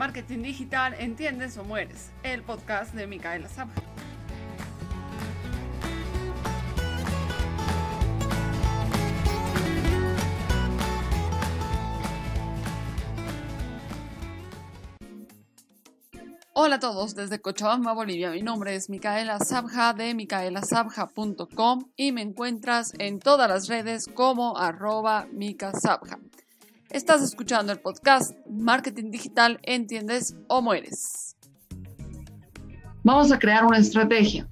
Marketing Digital, ¿entiendes o mueres? El podcast de Micaela Zapja. Hola a todos desde Cochabamba, Bolivia. Mi nombre es Micaela Sabja de micaelasabja.com y me encuentras en todas las redes como arroba micasabja. Estás escuchando el podcast Marketing Digital, ¿entiendes o mueres? Vamos a crear una estrategia.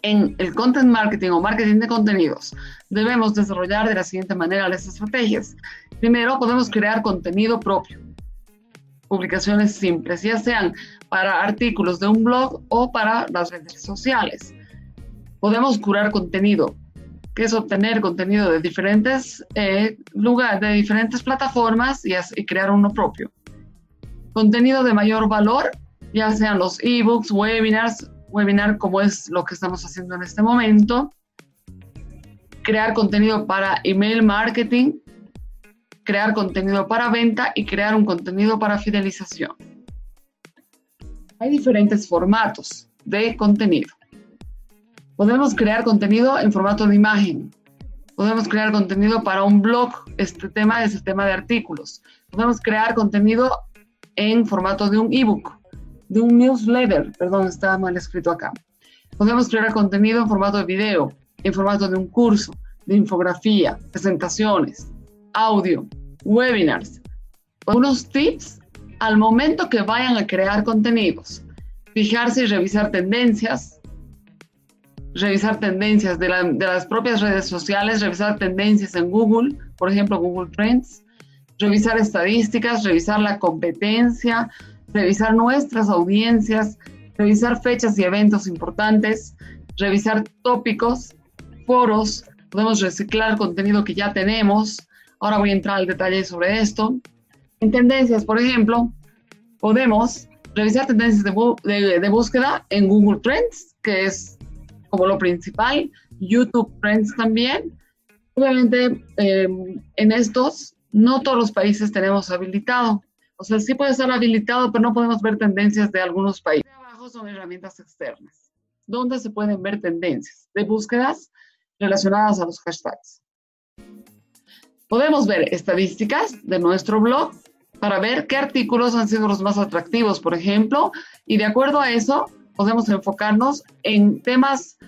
En el content marketing o marketing de contenidos, debemos desarrollar de la siguiente manera las estrategias. Primero, podemos crear contenido propio. Publicaciones simples, ya sean para artículos de un blog o para las redes sociales. Podemos curar contenido que es obtener contenido de diferentes eh, lugares, de diferentes plataformas y, crear uno propio. Contenido de mayor valor, ya sean los ebooks, webinars, webinar como es lo que estamos haciendo en este momento. Crear contenido para email marketing, crear contenido para venta y crear un contenido para fidelización. Hay diferentes formatos de contenido. Podemos crear contenido en formato de imagen. Podemos crear contenido para un blog. Este tema es el tema de artículos. Podemos crear contenido en formato de un ebook, de un newsletter. Perdón, está mal escrito acá. Podemos crear contenido en formato de video, en formato de un curso, de infografía, presentaciones, audio, webinars. Unos tips al momento que vayan a crear contenidos. Fijarse y revisar tendencias, revisar tendencias de, las propias redes sociales, revisar tendencias en Google, por ejemplo, Google Trends, revisar estadísticas, revisar la competencia, revisar nuestras audiencias, revisar fechas y eventos importantes, revisar tópicos, foros, podemos reciclar contenido que ya tenemos. Ahora voy a entrar al detalle sobre esto. En tendencias, por ejemplo, podemos revisar tendencias de, de búsqueda en Google Trends, que es como lo principal, YouTube Friends también. Obviamente, eh, en estos, no todos los países tenemos habilitado. O sea, sí puede estar habilitado, pero no podemos ver tendencias de algunos países. Abajo son herramientas externas, donde se pueden ver tendencias de búsquedas relacionadas a los hashtags. Podemos ver estadísticas de nuestro blog para ver qué artículos han sido los más atractivos, por ejemplo, y de acuerdo a eso, podemos enfocarnos en temas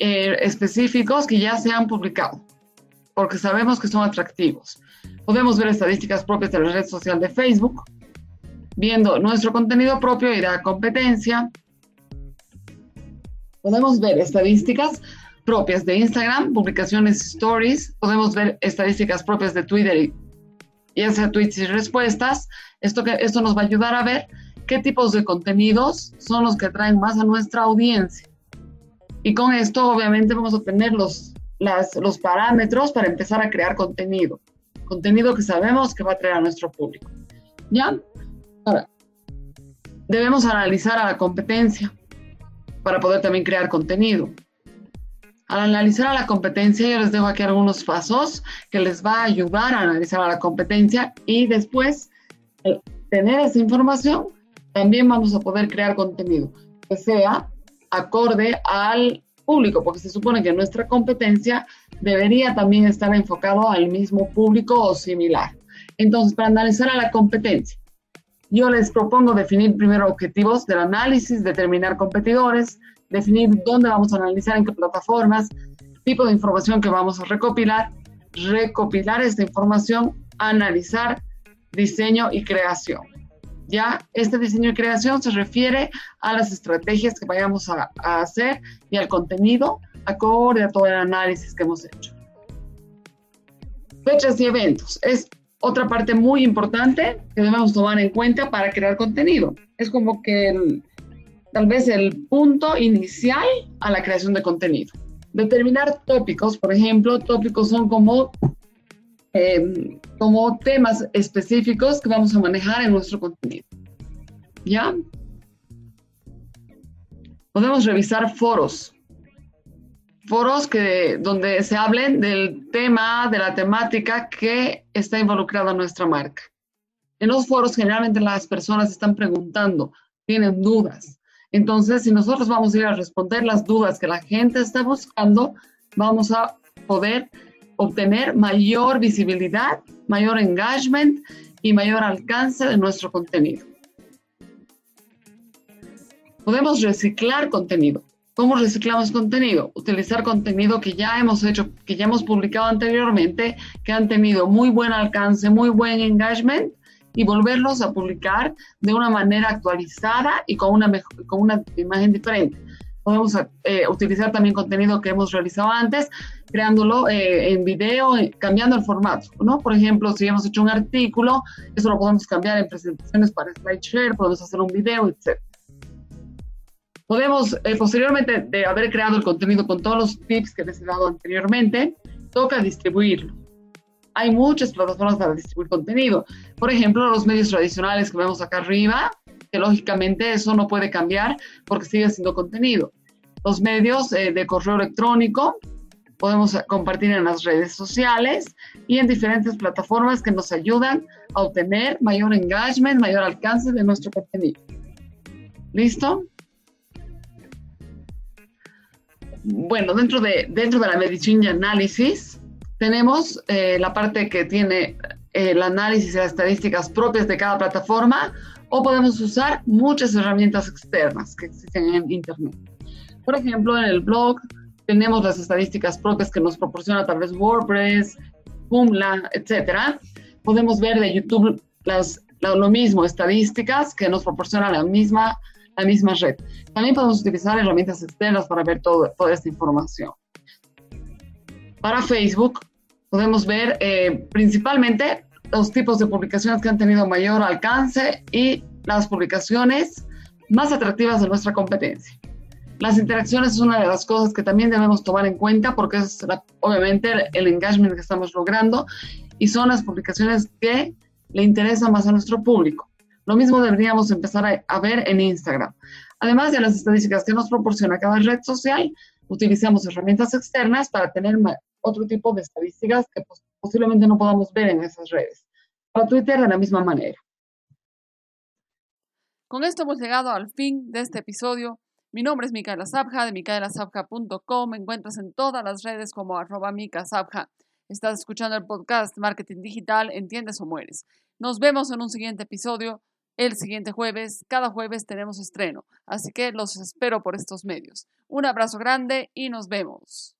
eh, específicos que ya se han publicado, porque sabemos que son atractivos. Podemos ver estadísticas propias de la red social de Facebook, viendo nuestro contenido propio y la competencia. Podemos ver estadísticas propias de Instagram, publicaciones stories, podemos ver estadísticas propias de Twitter y ya sea tweets y respuestas. Esto, que, esto nos va a ayudar a ver qué tipos de contenidos son los que atraen más a nuestra audiencia. Y con esto obviamente vamos a tener los, los parámetros para empezar a crear contenido. Contenido que sabemos que va a atraer a nuestro público. ¿Ya? Ahora, debemos analizar a la competencia. para poder también crear contenido. Al analizar a la competencia, yo les dejo aquí algunos pasos que les va a ayudar a analizar a la competencia y después tener esa información, también vamos a poder crear contenido que sea acorde al público, porque se supone que nuestra competencia debería también estar enfocado al mismo público o similar. Entonces, para analizar a la competencia, yo les propongo definir primero objetivos del análisis, determinar competidores, definir dónde vamos a analizar, en qué plataformas, tipo de información que vamos a recopilar, recopilar esta información, analizar diseño y creación. Ya este diseño y creación se refiere a las estrategias que vayamos a, hacer y al contenido acorde a todo el análisis que hemos hecho. Fechas y eventos. Es otra parte muy importante que debemos tomar en cuenta para crear contenido. Es como que tal vez el punto inicial a la creación de contenido. Determinar tópicos, por ejemplo, tópicos son como, em, como temas específicos que vamos a manejar en nuestro contenido. ¿Ya? Podemos revisar foros. Foros que, donde se hablen del tema, de la temática que está involucrada nuestra marca. En los foros generalmente las personas están preguntando, tienen dudas. Entonces, si nosotros vamos a ir a responder las dudas que la gente está buscando, vamos a poder obtener mayor visibilidad, mayor engagement y mayor alcance de nuestro contenido. Podemos reciclar contenido. ¿Cómo reciclamos contenido? Utilizar contenido que ya hemos hecho, que ya hemos publicado anteriormente, que han tenido muy buen alcance, muy buen engagement y volverlos a publicar de una manera actualizada y con una, con una imagen diferente. Podemos eh, utilizar también contenido que hemos realizado antes, creándolo eh, en video, eh, cambiando el formato, ¿no? Por ejemplo, si hemos hecho un artículo, eso lo podemos cambiar en presentaciones para SlideShare, podemos hacer un video, etc. Podemos, posteriormente de haber creado el contenido con todos los tips que les he dado anteriormente, toca distribuirlo hay muchas plataformas para distribuir contenido. Por ejemplo, los medios tradicionales que vemos acá arriba, que lógicamente eso no puede cambiar porque sigue siendo contenido. Los medios eh, de correo electrónico podemos compartir en las redes sociales y en diferentes plataformas que nos ayudan a obtener mayor engagement, mayor alcance de nuestro contenido. ¿Listo? Bueno, dentro de, dentro de la medición y análisis, tenemos eh, la parte que tiene el análisis y las estadísticas propias de cada plataforma o podemos usar muchas herramientas externas que existen en Internet. Por ejemplo, en el blog tenemos las estadísticas propias que nos proporciona tal vez WordPress, Joomla, etc. Podemos ver de YouTube las, lo, mismo, estadísticas que nos proporciona la misma, la misma red. También podemos utilizar herramientas externas para ver todo, toda esta información. Para Facebook podemos ver eh, principalmente los tipos de publicaciones que han tenido mayor alcance y las publicaciones más atractivas de nuestra competencia. Las interacciones es una de las cosas que también debemos tomar en cuenta porque es obviamente el, engagement que estamos logrando y son las publicaciones que le interesan más a nuestro público. Lo mismo deberíamos empezar a, a ver en Instagram. Además de las estadísticas que nos proporciona cada red social, utilizamos herramientas externas para tener otro tipo de estadísticas que posiblemente no podamos ver en esas redes. Para Twitter de la misma manera. Con esto hemos llegado al fin de este episodio. Mi nombre es Micaela Sabja de micaelasabja.com. Me encuentras en todas las redes como arroba micasabja. Estás escuchando el podcast Marketing Digital, Entiendes o Mueres. Nos vemos en un siguiente episodio el siguiente jueves. Cada jueves tenemos estreno, así que los espero por estos medios. Un abrazo grande y nos vemos.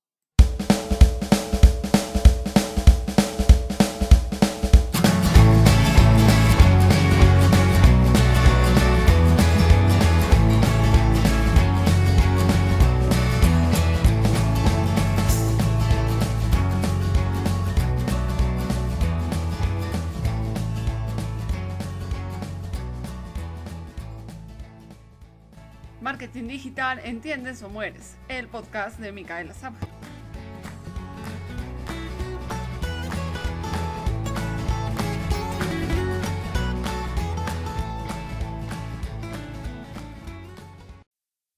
Marketing Digital, ¿entiendes o mueres? El podcast de Micaela Sabja.